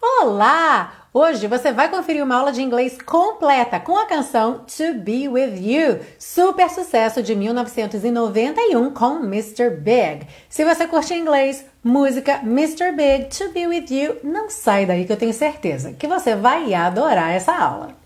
Olá! Hoje você vai conferir uma aula de inglês completa com a canção To Be With You, super sucesso de 1991 com Mr. Big. Se você curte inglês, música, Mr. Big, To Be With You, não sai daí que eu tenho certeza que você vai adorar essa aula.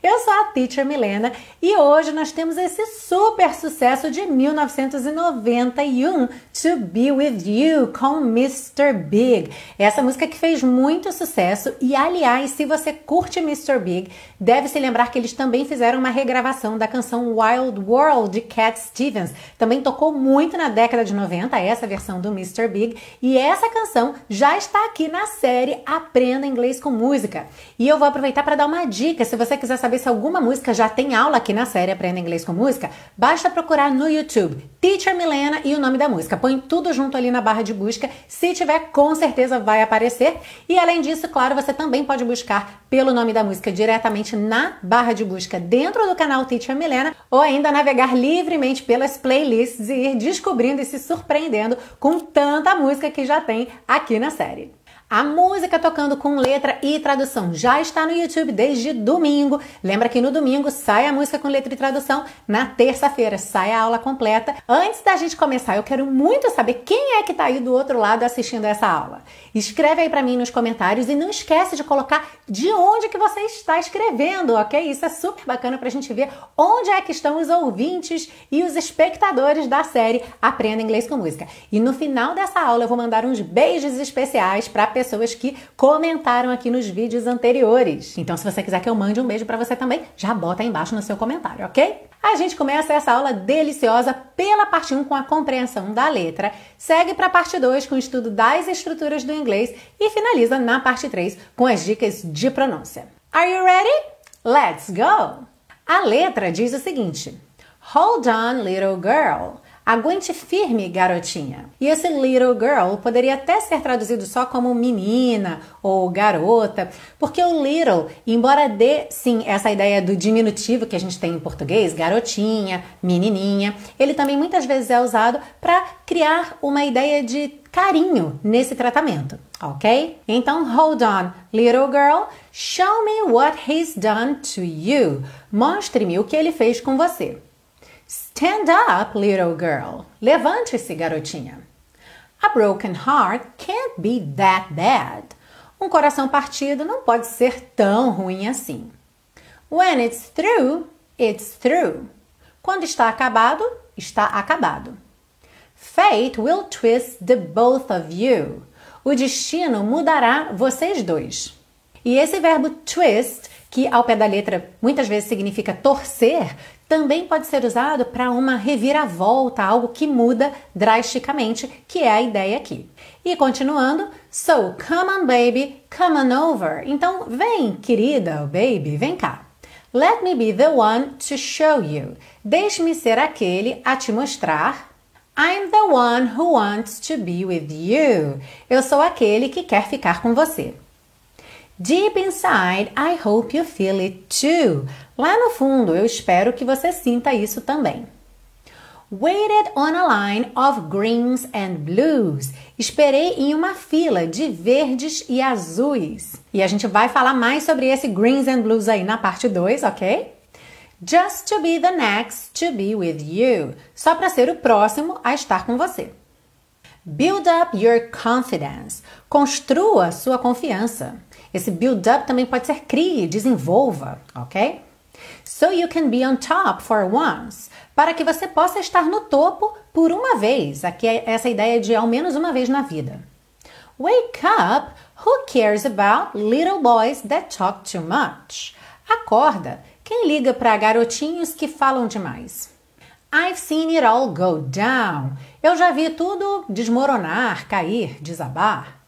Eu sou a Teacher Milena e hoje nós temos esse super sucesso de 1991, To Be With You, com Mr. Big. Essa música que fez muito sucesso e, aliás, se você curte Mr. Big, deve se lembrar que eles também fizeram uma regravação da canção Wild World de Cat Stevens. Também tocou muito na década de 90, essa versão do Mr. Big, e essa canção já está aqui na série Aprenda Inglês com Música. E eu vou aproveitar para dar uma dica, se você quiser saber saber se alguma música já tem aula aqui na série Aprenda Inglês com Música, basta procurar no YouTube Teacher Milena e o nome da música. Põe tudo junto ali na barra de busca. Se tiver, com certeza vai aparecer. E além disso, claro, você também pode buscar pelo nome da música diretamente na barra de busca dentro do canal Teacher Milena ou ainda navegar livremente pelas playlists e ir descobrindo e se surpreendendo com tanta música que já tem aqui na série. A música tocando com letra e tradução já está no YouTube desde domingo. Lembra que no domingo sai a música com letra e tradução, na terça-feira sai a aula completa. Antes da gente começar, eu quero muito saber quem é que está aí do outro lado assistindo essa aula. Escreve aí para mim nos comentários e não esquece de colocar de onde que você está escrevendo, ok? Isso é super bacana para a gente ver onde é que estão os ouvintes e os espectadores da série Aprenda Inglês com Música. E no final dessa aula eu vou mandar uns beijos especiais para pessoas que comentaram aqui nos vídeos anteriores. Então, se você quiser que eu mande um beijo para você também, já bota aí embaixo no seu comentário, ok? A gente começa essa aula deliciosa pela parte 1 com a compreensão da letra, segue para a parte 2 com o estudo das estruturas do inglês e finaliza na parte 3 com as dicas de pronúncia. Are you ready? Let's go! A letra diz o seguinte: Hold on, little girl. Aguente firme, garotinha. E esse little girl poderia até ser traduzido só como menina ou garota, porque o little, embora dê sim essa ideia do diminutivo que a gente tem em português, garotinha, menininha, ele também muitas vezes é usado para criar uma ideia de carinho nesse tratamento, ok? Então, hold on, little girl, show me what he's done to you. Mostre-me o que ele fez com você. Stand up, little girl. Levante-se, garotinha. A broken heart can't be that bad. Um coração partido não pode ser tão ruim assim. When it's through, it's through. Quando está acabado, está acabado. Fate will twist the both of you. O destino mudará vocês dois. E esse verbo twist, que ao pé da letra muitas vezes significa torcer, também pode ser usado para uma reviravolta, algo que muda drasticamente, que é a ideia aqui. E continuando, so come on baby, come on over. Então, vem, querida, baby, vem cá. Let me be the one to show you. Deixe-me ser aquele a te mostrar. I'm the one who wants to be with you. Eu sou aquele que quer ficar com você. Deep inside, I hope you feel it too. Lá no fundo, eu espero que você sinta isso também. Waited on a line of greens and blues. Esperei em uma fila de verdes e azuis. E a gente vai falar mais sobre esse greens and blues aí na parte 2, ok? Just to be the next to be with you. Só para ser o próximo a estar com você. Build up your confidence. Construa sua confiança. Esse build up também pode ser crie, desenvolva, ok? So you can be on top for once. Para que você possa estar no topo por uma vez. Aqui é essa ideia de ao menos uma vez na vida. Wake up. Who cares about little boys that talk too much? Acorda. Quem liga para garotinhos que falam demais? I've seen it all go down. Eu já vi tudo desmoronar, cair, desabar.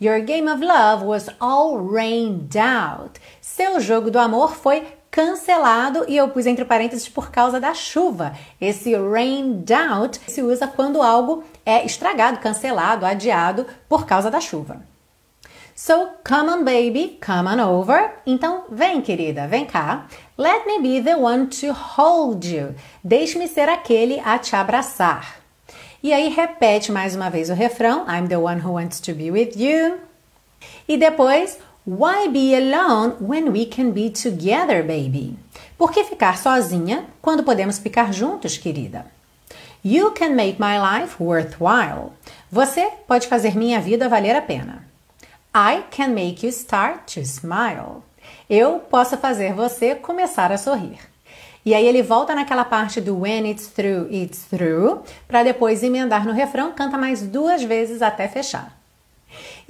Your game of love was all rained out. Seu jogo do amor foi cancelado e eu pus entre parênteses por causa da chuva. Esse rained out se usa quando algo é estragado, cancelado, adiado por causa da chuva. So, come on baby, come on over. Então, vem querida, vem cá. Let me be the one to hold you. Deixe-me ser aquele a te abraçar. E aí repete mais uma vez o refrão: I'm the one who wants to be with you. E depois, Why be alone when we can be together, baby? Por que ficar sozinha quando podemos ficar juntos, querida? You can make my life worthwhile. Você pode fazer minha vida valer a pena. I can make you start to smile. Eu posso fazer você começar a sorrir. E aí ele volta naquela parte do when it's through, it's through, para depois emendar no refrão, canta mais duas vezes até fechar.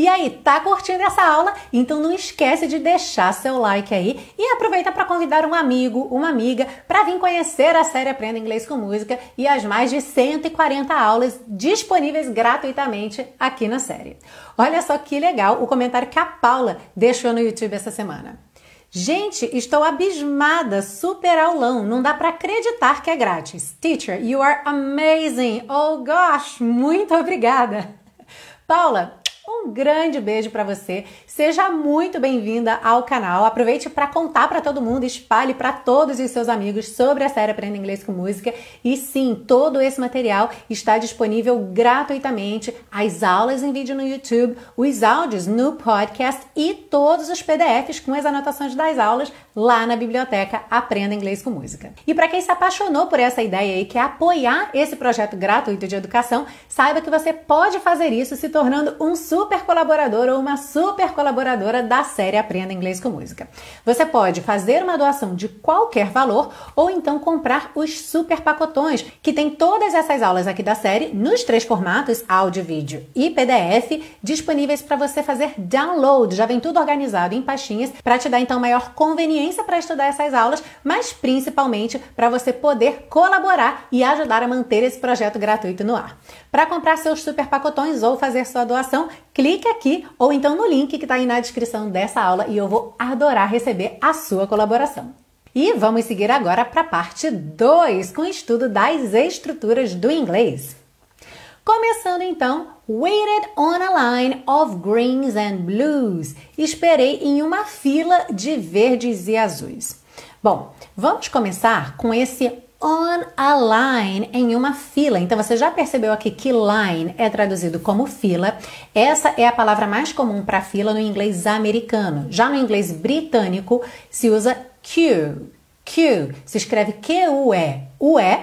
E aí, tá curtindo essa aula? Então não esquece de deixar seu like aí e aproveita para convidar um amigo, uma amiga para vir conhecer a série Aprenda Inglês com Música e as mais de 140 aulas disponíveis gratuitamente aqui na série. Olha só que legal o comentário que a Paula deixou no YouTube essa semana. Gente, estou abismada, super aulão, não dá para acreditar que é grátis. Teacher, you are amazing. Oh gosh, muito obrigada. Paula, um grande beijo para você. Seja muito bem-vinda ao canal. Aproveite para contar para todo mundo, espalhe para todos os seus amigos sobre a série Aprenda Inglês com Música. E sim, todo esse material está disponível gratuitamente, as aulas em vídeo no YouTube, os áudios no podcast e todos os PDFs com as anotações das aulas lá na biblioteca Aprenda Inglês com Música. E para quem se apaixonou por essa ideia e quer apoiar esse projeto gratuito de educação, saiba que você pode fazer isso se tornando um super colaborador ou uma super colaboradora da série Aprenda Inglês com Música. Você pode fazer uma doação de qualquer valor ou então comprar os super pacotões, que tem todas essas aulas aqui da série nos três formatos, áudio, vídeo e PDF, disponíveis para você fazer download. Já vem tudo organizado em pastinhas para te dar então maior conveniência para estudar essas aulas, mas principalmente para você poder colaborar e ajudar a manter esse projeto gratuito no ar. Para comprar seus super pacotões ou fazer sua doação, clique aqui ou então no link que está aí na descrição dessa aula e eu vou adorar receber a sua colaboração. E vamos seguir agora para a parte 2 com o estudo das estruturas do inglês. Começando então, waited on a line of greens and blues. Esperei em uma fila de verdes e azuis. Bom, vamos começar com esse on a line, em uma fila. Então você já percebeu aqui que line é traduzido como fila. Essa é a palavra mais comum para fila no inglês americano. Já no inglês britânico se usa queue. Queue se escreve Q-U-E, U-E,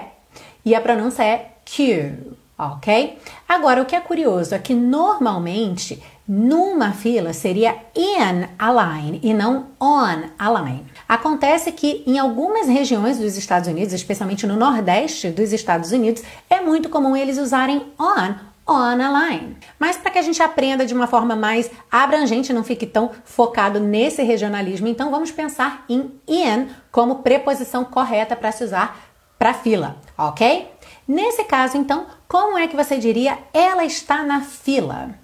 e a pronúncia é queue, ok? Agora, o que é curioso é que normalmente numa fila seria in a line e não on a line. Acontece que em algumas regiões dos Estados Unidos, especialmente no Nordeste dos Estados Unidos, é muito comum eles usarem on on a line. Mas para que a gente aprenda de uma forma mais abrangente, não fique tão focado nesse regionalismo, então vamos pensar em in como preposição correta para se usar para fila, ok? Nesse caso, então, como é que você diria ela está na fila?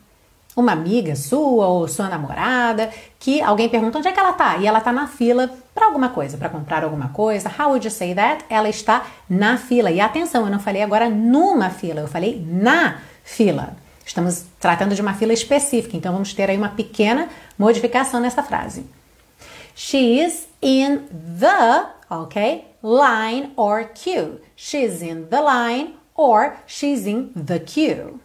Uma amiga sua ou sua namorada que alguém pergunta onde é que ela tá e ela tá na fila para alguma coisa, para comprar alguma coisa. How would you say that? Ela está na fila. E atenção, eu não falei agora numa fila, eu falei na fila. Estamos tratando de uma fila específica, então vamos ter aí uma pequena modificação nessa frase. She is in the, ok, line or queue. She's in the line or she's in the queue.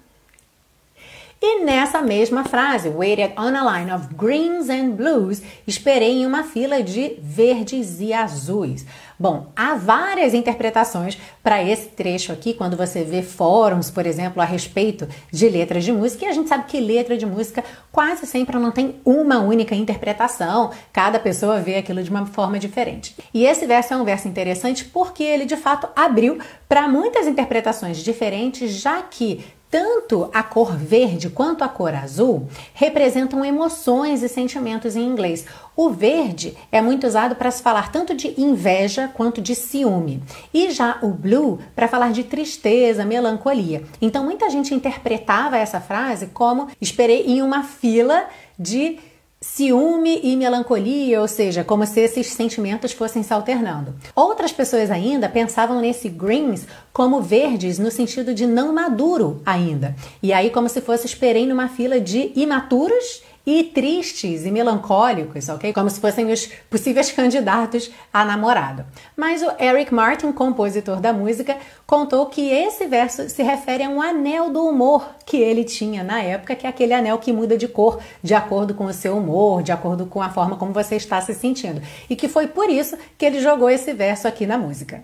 E nessa mesma frase, waited on a line of greens and blues, esperei em uma fila de verdes e azuis. Bom, há várias interpretações para esse trecho aqui, quando você vê fóruns, por exemplo, a respeito de letras de música, e a gente sabe que letra de música quase sempre não tem uma única interpretação, cada pessoa vê aquilo de uma forma diferente. E esse verso é um verso interessante porque ele de fato abriu para muitas interpretações diferentes, já que tanto a cor verde quanto a cor azul representam emoções e sentimentos em inglês. O verde é muito usado para se falar tanto de inveja quanto de ciúme, e já o blue para falar de tristeza, melancolia. Então muita gente interpretava essa frase como esperei em uma fila de ciúme e melancolia, ou seja, como se esses sentimentos fossem se alternando. Outras pessoas ainda pensavam nesse greens como verdes no sentido de não maduro ainda. E aí como se fosse esperem numa fila de imaturos e tristes e melancólicos, ok? Como se fossem os possíveis candidatos a namorado. Mas o Eric Martin, compositor da música, contou que esse verso se refere a um anel do humor que ele tinha na época, que é aquele anel que muda de cor de acordo com o seu humor, de acordo com a forma como você está se sentindo. E que foi por isso que ele jogou esse verso aqui na música.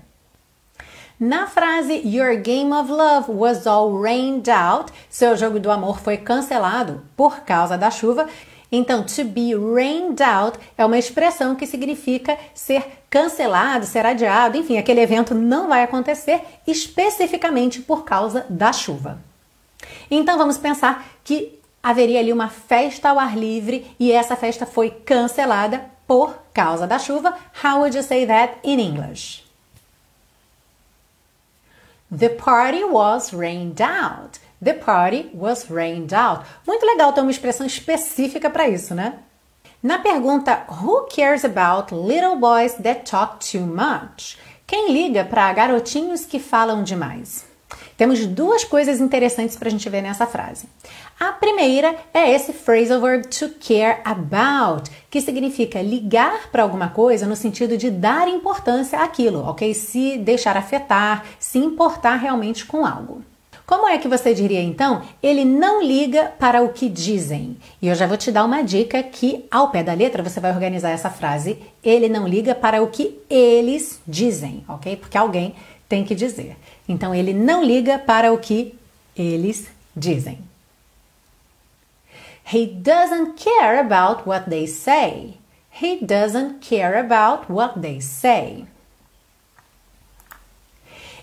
Na frase Your game of love was all rained out, seu jogo do amor foi cancelado por causa da chuva. Então, to be rained out é uma expressão que significa ser cancelado, ser adiado, enfim, aquele evento não vai acontecer especificamente por causa da chuva. Então, vamos pensar que haveria ali uma festa ao ar livre e essa festa foi cancelada por causa da chuva. How would you say that in English? The party was rained out. The party was rained out. Muito legal ter uma expressão específica para isso, né? Na pergunta Who cares about little boys that talk too much? Quem liga para garotinhos que falam demais? Temos duas coisas interessantes para a gente ver nessa frase. A primeira é esse phrasal verb to care about, que significa ligar para alguma coisa no sentido de dar importância àquilo, ok? Se deixar afetar, se importar realmente com algo. Como é que você diria então? Ele não liga para o que dizem. E eu já vou te dar uma dica que ao pé da letra você vai organizar essa frase. Ele não liga para o que eles dizem, ok? Porque alguém tem que dizer. Então ele não liga para o que eles dizem. He doesn't care about what they say. He doesn't care about what they say.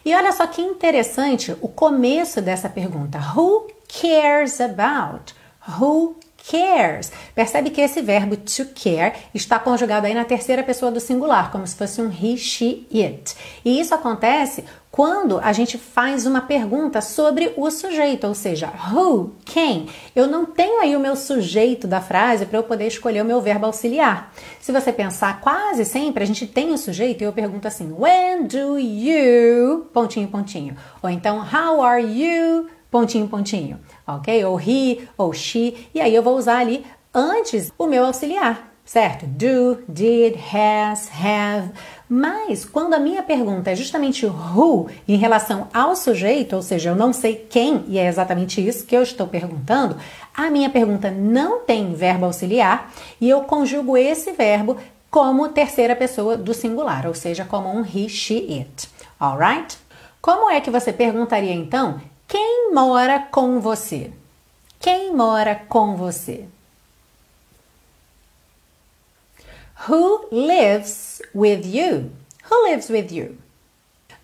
E olha só que interessante o começo dessa pergunta. Who cares about? Who cares. Percebe que esse verbo to care está conjugado aí na terceira pessoa do singular, como se fosse um he, she, it. E isso acontece quando a gente faz uma pergunta sobre o sujeito, ou seja, who, quem. Eu não tenho aí o meu sujeito da frase para eu poder escolher o meu verbo auxiliar. Se você pensar, quase sempre a gente tem o sujeito e eu pergunto assim: when do you, pontinho, pontinho. Ou então, how are you, pontinho, pontinho ok? Ou he, ou she, e aí eu vou usar ali antes o meu auxiliar, certo? Do, did, has, have. Mas quando a minha pergunta é justamente who em relação ao sujeito, ou seja, eu não sei quem, e é exatamente isso que eu estou perguntando, a minha pergunta não tem verbo auxiliar e eu conjugo esse verbo como terceira pessoa do singular, ou seja, como um he, she, it. Alright? Como é que você perguntaria então quem mora com você? Quem mora com você? Who lives with you? Who lives with you?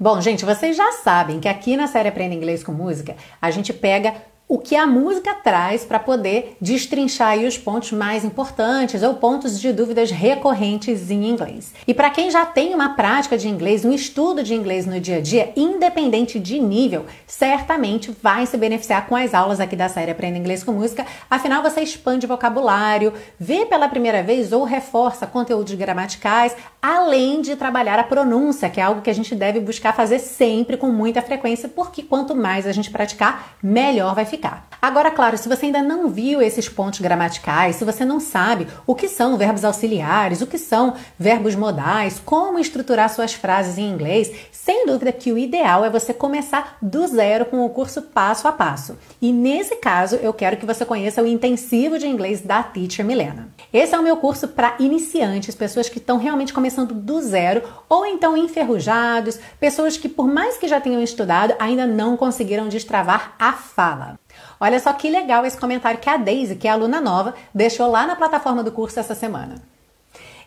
Bom, gente, vocês já sabem que aqui na série Aprenda Inglês com Música, a gente pega o que a música traz para poder destrinchar os pontos mais importantes ou pontos de dúvidas recorrentes em inglês. E para quem já tem uma prática de inglês, um estudo de inglês no dia a dia, independente de nível, certamente vai se beneficiar com as aulas aqui da série Aprenda Inglês com Música. Afinal, você expande vocabulário, vê pela primeira vez ou reforça conteúdos gramaticais, além de trabalhar a pronúncia, que é algo que a gente deve buscar fazer sempre com muita frequência, porque quanto mais a gente praticar, melhor vai ficar ficar. Agora, claro, se você ainda não viu esses pontos gramaticais, se você não sabe o que são verbos auxiliares, o que são verbos modais, como estruturar suas frases em inglês, sem dúvida que o ideal é você começar do zero com o curso passo a passo. E nesse caso, eu quero que você conheça o intensivo de inglês da Teacher Milena. Esse é o meu curso para iniciantes, pessoas que estão realmente começando do zero ou então enferrujados, pessoas que por mais que já tenham estudado, ainda não conseguiram destravar a fala. Olha só que legal esse comentário que a Daisy, que é aluna nova, deixou lá na plataforma do curso essa semana.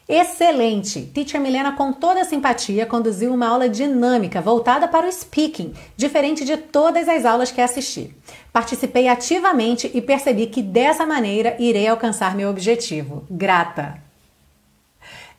Excelente! Teacher Milena, com toda a simpatia, conduziu uma aula dinâmica voltada para o speaking, diferente de todas as aulas que assisti. Participei ativamente e percebi que dessa maneira irei alcançar meu objetivo. Grata!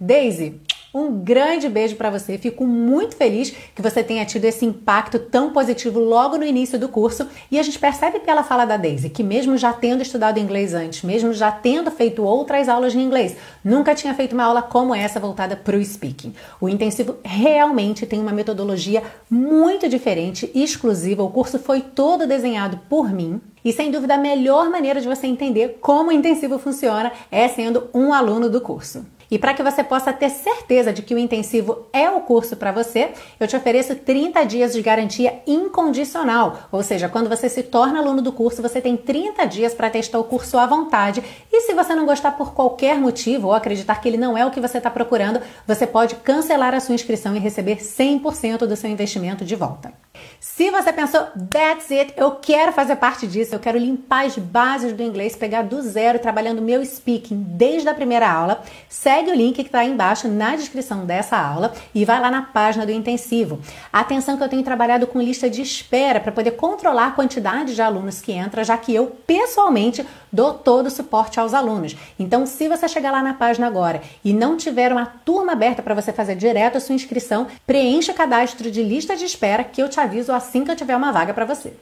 Daisy, Um grande beijo para você. Fico muito feliz que você tenha tido esse impacto tão positivo logo no início do curso. E a gente percebe pela fala da Daisy que, mesmo já tendo estudado inglês antes, mesmo já tendo feito outras aulas de inglês, nunca tinha feito uma aula como essa voltada para o speaking. O intensivo realmente tem uma metodologia muito diferente e exclusiva. O curso foi todo desenhado por mim. E sem dúvida a melhor maneira de você entender como o intensivo funciona é sendo um aluno do curso. E para que você possa ter certeza de que o intensivo é o curso para você, eu te ofereço 30 dias de garantia incondicional. Ou seja, quando você se torna aluno do curso, você tem 30 dias para testar o curso à vontade. E se você não gostar por qualquer motivo ou acreditar que ele não é o que você está procurando, você pode cancelar a sua inscrição e receber 100% do seu investimento de volta. Se você pensou, that's it, eu quero fazer parte disso, eu quero limpar as bases do inglês, pegar do zero, trabalhando meu speaking desde a primeira aula, segue o link que está embaixo na descrição dessa aula e vai lá na página do intensivo. Atenção que eu tenho trabalhado com lista de espera para poder controlar a quantidade de alunos que entra, já que eu pessoalmente dou todo o suporte aos alunos. Então, se você chegar lá na página agora e não tiver uma turma aberta para você fazer direto a sua inscrição, preencha o cadastro de lista de espera que eu te aviso assim que eu tiver uma vaga para você.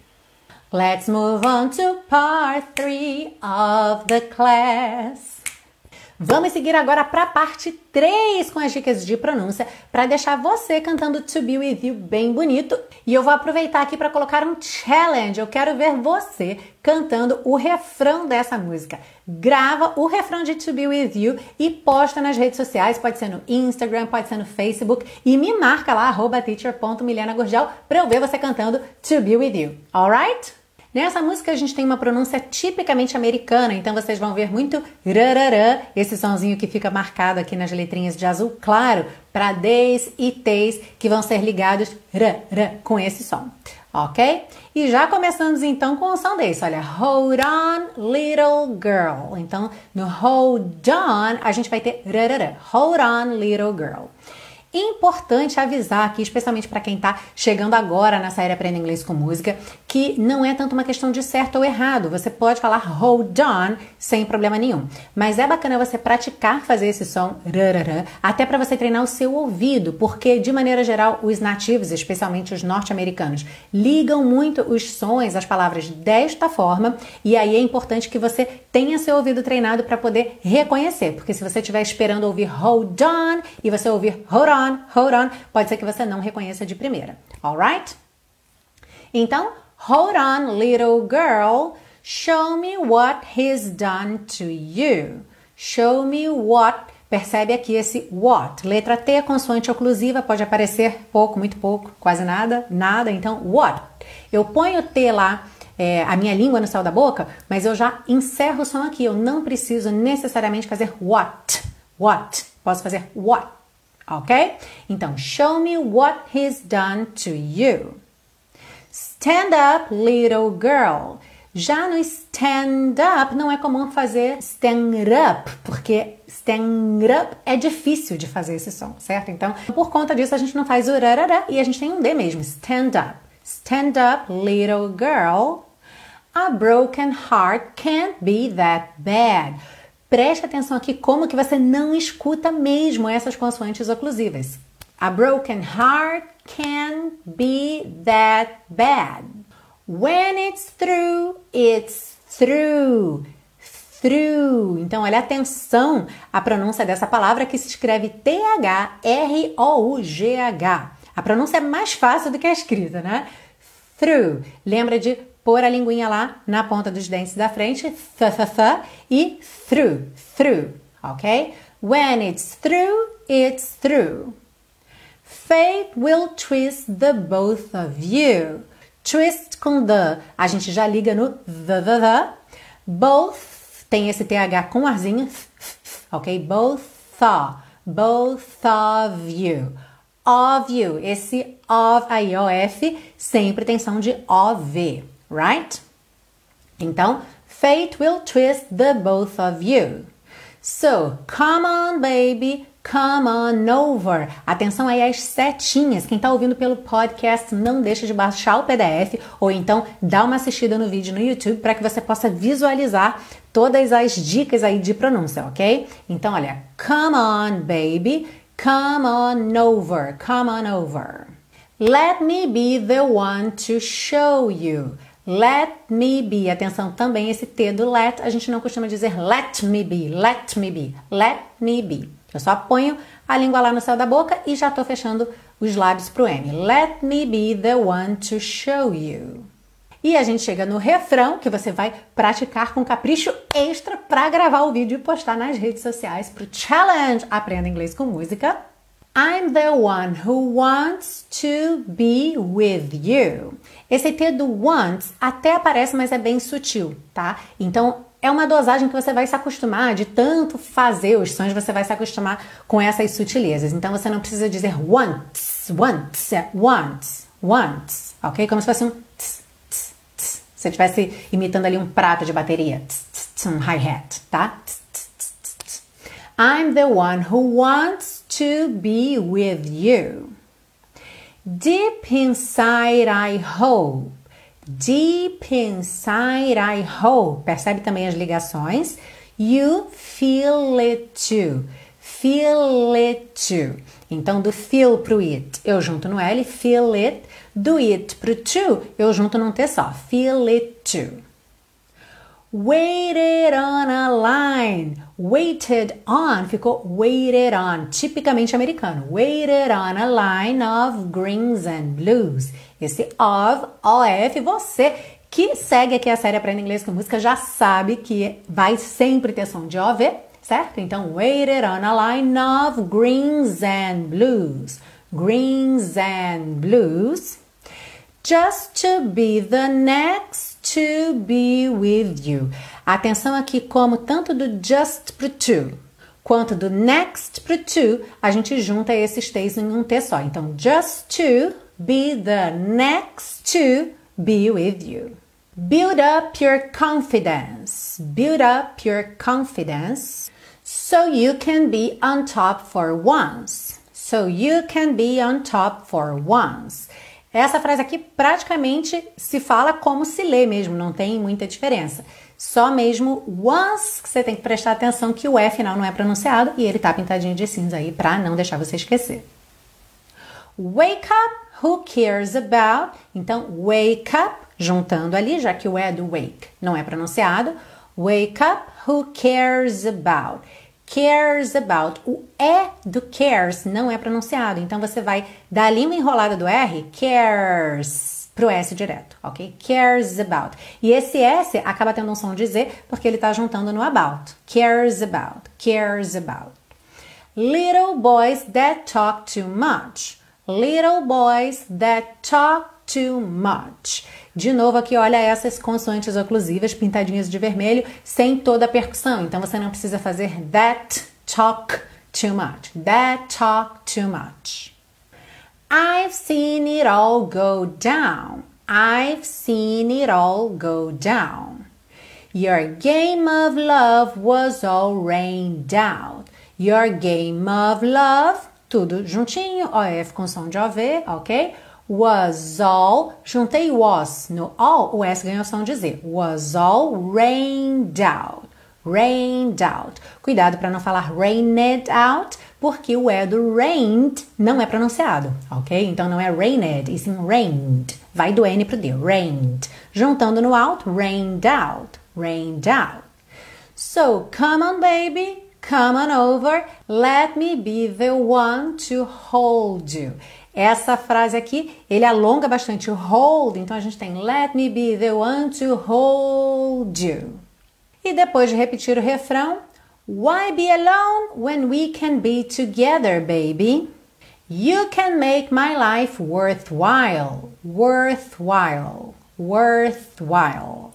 Let's move on to part 3 of the class. Vamos seguir agora para a parte 3 com as dicas de pronúncia para deixar você cantando To Be With You bem bonito. E eu vou aproveitar aqui para colocar um challenge. Eu quero ver você cantando o refrão dessa música. Grava o refrão de To Be With You e posta nas redes sociais, pode ser no Instagram, pode ser no Facebook e me marca lá, teacher.milenagurgel para eu ver você cantando To Be With You. Alright? Nessa música a gente tem uma pronúncia tipicamente americana, então vocês vão ver muito rararã, esse sonzinho que fica marcado aqui nas letrinhas de azul claro, para Ds e Ts que vão ser ligados rarã com esse som, ok? E já começamos então com o som desse, olha, hold on little girl. Então no hold on a gente vai ter rararã, hold on little girl. Importante avisar aqui, especialmente para quem está chegando agora na série Aprenda Inglês com Música, que não é tanto uma questão de certo ou errado. Você pode falar hold on sem problema nenhum. Mas é bacana você praticar fazer esse som rarará, até para você treinar o seu ouvido, porque de maneira geral os nativos, especialmente os norte-americanos, ligam muito os sons, as palavras desta forma, e aí é importante que você tenha seu ouvido treinado para poder reconhecer, porque se você estiver esperando ouvir hold on e você ouvir hold on on, hold on, pode ser que você não reconheça de primeira, alright? Então, hold on, little girl, show me what he's done to you. Show me what. Percebe aqui esse what. Letra T, consoante oclusiva, pode aparecer pouco, muito pouco, quase nada, nada. Então, what. Eu ponho T lá, é, a minha língua no céu da boca, mas eu já encerro o som aqui. Eu não preciso necessariamente fazer what. What. Posso fazer what ok? Então, show me what he's done to you. Stand up, little girl. Já no stand up não é comum fazer stand up, porque stand up é difícil de fazer esse som, certo? Então, por conta disso, a gente não faz o rarará e a gente tem um D mesmo, stand up. Stand up, little girl. A broken heart can't be that bad. Preste atenção aqui como que você não escuta mesmo essas consoantes oclusivas. A broken heart can be that bad. When it's through, it's through. Through. Então, olha atenção à pronúncia dessa palavra que se escreve T-H-R-O-U-G-H. A pronúncia é mais fácil do que a escrita, né? Through. Lembra de pôr a linguinha lá na ponta dos dentes da frente, th, th, th, e through, through, ok? When it's through, it's through. Fate will twist the both of you. Twist com the, a gente já liga no the, the, the. Both tem esse TH com arzinho, ok? Both, both of you of you. Esse of aí, OF, sempre tem som de OV right? Então, fate will twist the both of you. So, come on, baby, come on over. Atenção aí às setinhas. Quem está ouvindo pelo podcast, não deixe de baixar o PDF ou então dá uma assistida no vídeo no YouTube para que você possa visualizar todas as dicas aí de pronúncia, ok? Então, olha, come on, baby, Come on over, come on over. Let me be the one to show you. Let me be. Atenção também esse T do let, a gente não costuma dizer let me be, let me be, let me be. Eu só ponho a língua lá no céu da boca e já estou fechando os lábios para o M. Let me be the one to show you. E a gente chega no refrão que você vai praticar com capricho extra para gravar o vídeo e postar nas redes sociais para o challenge Aprenda Inglês com Música. I'm the one who wants to be with you. Esse T do wants até aparece, mas é bem sutil, tá? Então é uma dosagem que você vai se acostumar de tanto fazer os sons, você vai se acostumar com essas sutilezas. Então você não precisa dizer wants, wants, é wants, wants, ok? Como se fosse um tss, tss, tss. Se você estivesse imitando ali um prato de bateria, um hi-hat, tá? I'm the one who wants to be with you. Deep inside, I hope. Deep inside, I hope. Percebe também as ligações? You feel it too. Feel it too. Então, do feel pro it, eu junto no L, feel it. Do it pro to, eu junto num T só. Feel it too. Waited on a line. Waited on ficou waited on, tipicamente americano. Waited on a line of greens and blues. Esse of, OF, você que segue aqui a série Aprenda Inglês com Música já sabe que vai sempre ter som de OV, certo? Então, waited on a line of greens and blues. Greens and blues. Just to be the next to be with you. Atenção aqui, como tanto do just pro to quanto do next pro to, a gente junta esses T's em um T só. Então, just to be the next to be with you. Build up your confidence. Build up your confidence so you can be on top for once. So you can be on top for once. Essa frase aqui praticamente se fala como se lê mesmo, não tem muita diferença. Só mesmo once que você tem que prestar atenção que o E final não é pronunciado e ele tá pintadinho de cinza aí para não deixar você esquecer. Wake up, who cares about? Então, wake up, juntando ali, já que o E do wake não é pronunciado. Wake up, who cares about? Cares about. O E do cares não é pronunciado, então você vai da língua enrolada do R, cares, pro S direto, ok? Cares about. E esse S acaba tendo um som de Z porque ele está juntando no about. Cares about, cares about. Little boys that talk too much. Little boys that talk too much. De novo aqui, olha essas consoantes oclusivas pintadinhas de vermelho, sem toda a percussão. Então você não precisa fazer that talk too much. That talk too much. I've seen it all go down. I've seen it all go down. Your game of love was all rained out. Your game of love, tudo juntinho, OF com som de OV, ok? Was all, juntei was no all, o S ganhou som de Z. Was all rained out. Rained out. Cuidado para não falar rained out, porque o E do rained não é pronunciado, ok? Então não é rained, e sim rained. Vai do N pro D, rained. Juntando no out, rained out, rained out. So, come on, baby, come on over, let me be the one to hold you. Essa frase aqui, ele alonga bastante o hold, então a gente tem Let me be the one to hold you. E depois de repetir o refrão, Why be alone when we can be together, baby? You can make my life worthwhile, worthwhile, worthwhile.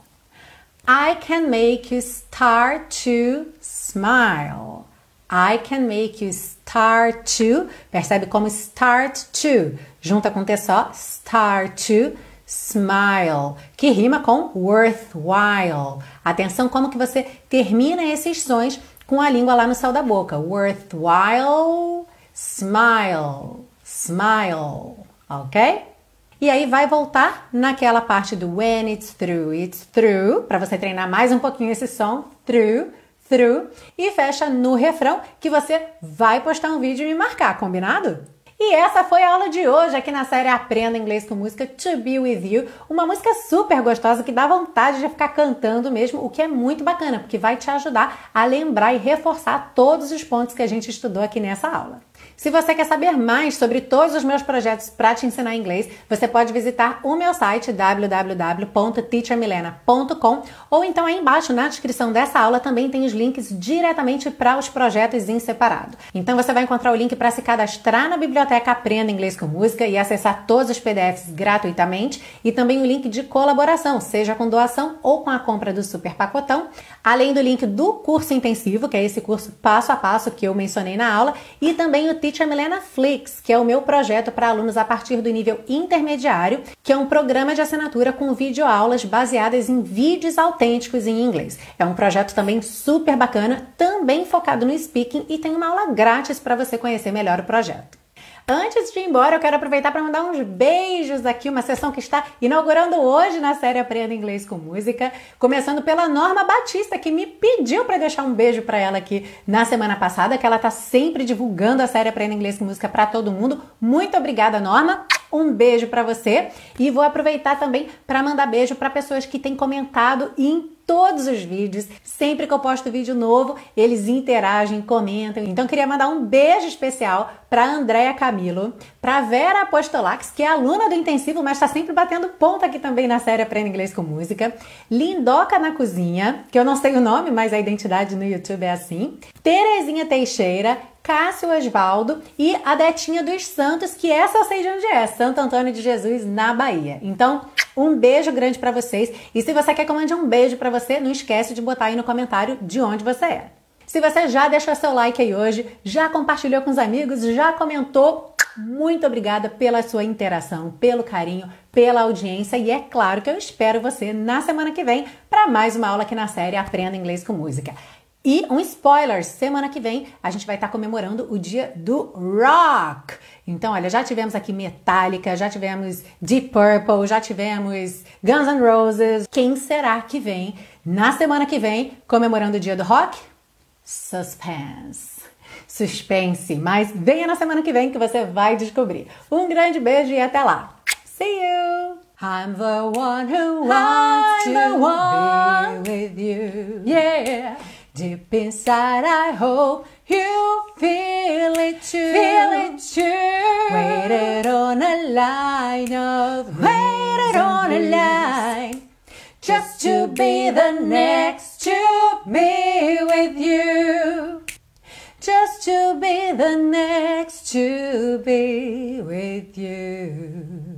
I can make you start to smile. I can make you start to. Percebe como start to? Junta com T só. Start to smile, que rima com worthwhile. Atenção como que você termina esses sons com a língua lá no céu da boca. Worthwhile, smile, smile, ok? E aí vai voltar naquela parte do when it's through, it's through, para você treinar mais um pouquinho esse som, through, through e fecha no refrão que você vai postar um vídeo e me marcar, combinado? E essa foi a aula de hoje aqui na série Aprenda Inglês com Música To Be With You. Uma música super gostosa que dá vontade de ficar cantando mesmo, o que é muito bacana, porque vai te ajudar a lembrar e reforçar todos os pontos que a gente estudou aqui nessa aula. Se você quer saber mais sobre todos os meus projetos para te ensinar inglês, você pode visitar o meu site www.teachermilena.com ou então aí embaixo na descrição dessa aula também tem os links diretamente para os projetos em separado. Então você vai encontrar o link para se cadastrar na biblioteca Aprenda Inglês com Música e acessar todos os PDFs gratuitamente e também o link de colaboração, seja com doação ou com a compra do super pacotão, além do link do curso intensivo, que é esse curso passo a passo que eu mencionei na aula, e também o Teacher Milena Flix, que é o meu projeto para alunos a partir do nível intermediário, que é um programa de assinatura com videoaulas baseadas em vídeos autênticos em inglês. É um projeto também super bacana, também focado no speaking e tem uma aula grátis para você conhecer melhor o projeto. Antes de ir embora, eu quero aproveitar para mandar uns beijos aqui, uma sessão que está inaugurando hoje na série Aprenda Inglês com Música, começando pela Norma Batista, que me pediu para deixar um beijo para ela aqui na semana passada, que ela tá sempre divulgando a série Aprenda Inglês com Música para todo mundo. Muito obrigada, Norma. Um beijo para você e vou aproveitar também para mandar beijo para pessoas que têm comentado em todos os vídeos. Sempre que eu posto vídeo novo, eles interagem, comentam. Então queria mandar um beijo especial para Andréa Camilo, para Vera Apostolax, que é aluna do intensivo, mas está sempre batendo ponta aqui também na série Aprenda Inglês com Música. Lindoca na cozinha, que eu não sei o nome, mas a identidade no YouTube é assim. Terezinha Teixeira, Cássio Osvaldo e a Detinha dos Santos, que essa eu sei de onde é, Santo Antônio de Jesus, na Bahia. Então, um beijo grande para vocês. E se você quer que eu mande um beijo para você, não esquece de botar aí no comentário de onde você é. Se você já deixou seu like aí hoje, já compartilhou com os amigos, já comentou, muito obrigada pela sua interação, pelo carinho, pela audiência e é claro que eu espero você na semana que vem para mais uma aula aqui na série Aprenda Inglês com Música. E um spoiler, semana que vem a gente vai estar comemorando o dia do rock. Então, olha, já tivemos aqui Metallica, já tivemos Deep Purple, já tivemos Guns N' Roses. Quem será que vem na semana que vem comemorando o dia do rock? Suspense. Suspense, mas venha na semana que vem que você vai descobrir. Um grande beijo e até lá. See you! I'm the one who wants I'm to one. be with you. Yeah. Deep inside, I hope you feel it too. Feel it too. Waited on a line of waited on a line just to be the next to be with you. Just to be the next to be with you.